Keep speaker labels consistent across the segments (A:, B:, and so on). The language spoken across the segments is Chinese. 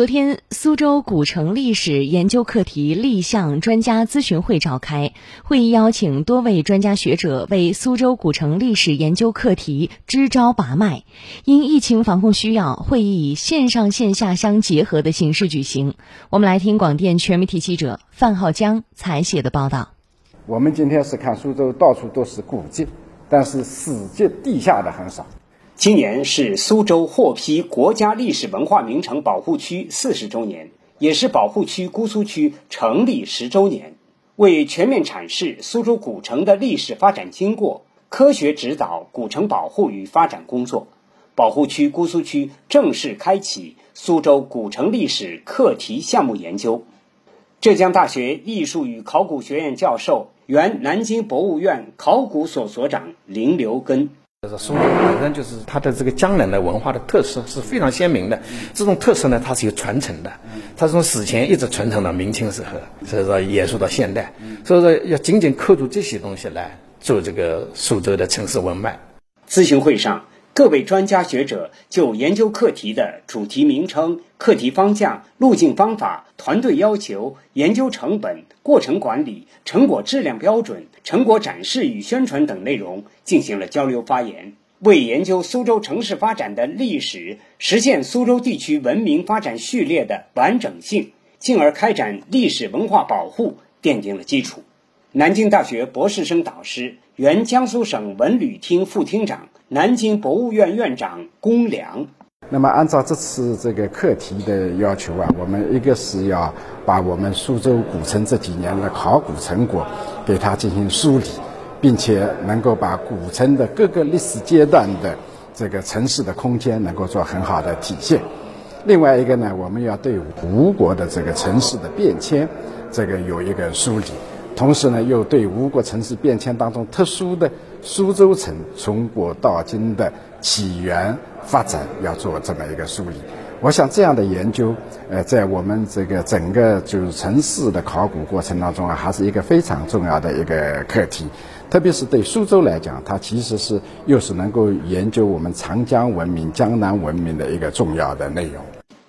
A: 昨天，苏州古城历史研究课题立项专家咨询会召开，会议邀请多位专家学者为苏州古城历史研究课题支招拔脉。因疫情防控需要，会议以线上线下相结合的形式举行。我们来听广电全媒体记者范浩江采写的报道。
B: 我们今天是看苏州到处都是古迹，但是史迹地下的很少。
C: 今年是苏州获批国家历史文化名城保护区四十周年，也是保护区姑苏区成立十周年。为全面阐释苏州古城的历史发展经过，科学指导古城保护与发展工作，保护区姑苏区正式开启苏州古城历史课题项目研究。浙江大学艺术与考古学院教授、原南京博物院考古所所长林留根。
D: 就是苏州本身就是它的这个江南的文化的特色是非常鲜明的，这种特色呢，它是有传承的，它从史前一直传承到明清时候，所以说延续到现代，所以说要紧紧扣住这些东西来做这个苏州的城市文脉。
C: 咨询会上。各位专家学者就研究课题的主题名称、课题方向、路径方法、团队要求、研究成本、过程管理、成果质量标准、成果展示与宣传等内容进行了交流发言，为研究苏州城市发展的历史、实现苏州地区文明发展序列的完整性，进而开展历史文化保护奠定了基础。南京大学博士生导师、原江苏省文旅厅副厅长。南京博物院院长龚良，
B: 那么按照这次这个课题的要求啊，我们一个是要把我们苏州古城这几年的考古成果给它进行梳理，并且能够把古城的各个历史阶段的这个城市的空间能够做很好的体现。另外一个呢，我们要对吴国的这个城市的变迁，这个有一个梳理。同时呢，又对吴国城市变迁当中特殊的苏州城从古到今的起源发展要做这么一个梳理。我想这样的研究，呃，在我们这个整个就是城市的考古过程当中啊，还是一个非常重要的一个课题。特别是对苏州来讲，它其实是又是能够研究我们长江文明、江南文明的一个重要的内容。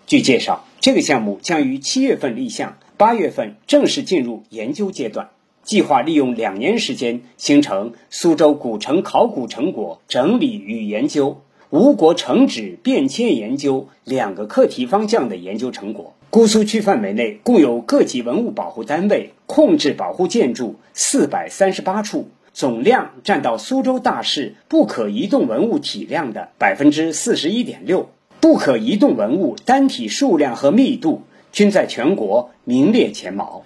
C: 据介绍，这个项目将于七月份立项，八月份正式进入研究阶段。计划利用两年时间，形成苏州古城考古成果整理与研究、吴国城址变迁研究两个课题方向的研究成果。姑苏区范围内共有各级文物保护单位、控制保护建筑四百三十八处，总量占到苏州大市不可移动文物体量的百分之四十一点六，不可移动文物单体数量和密度均在全国名列前茅。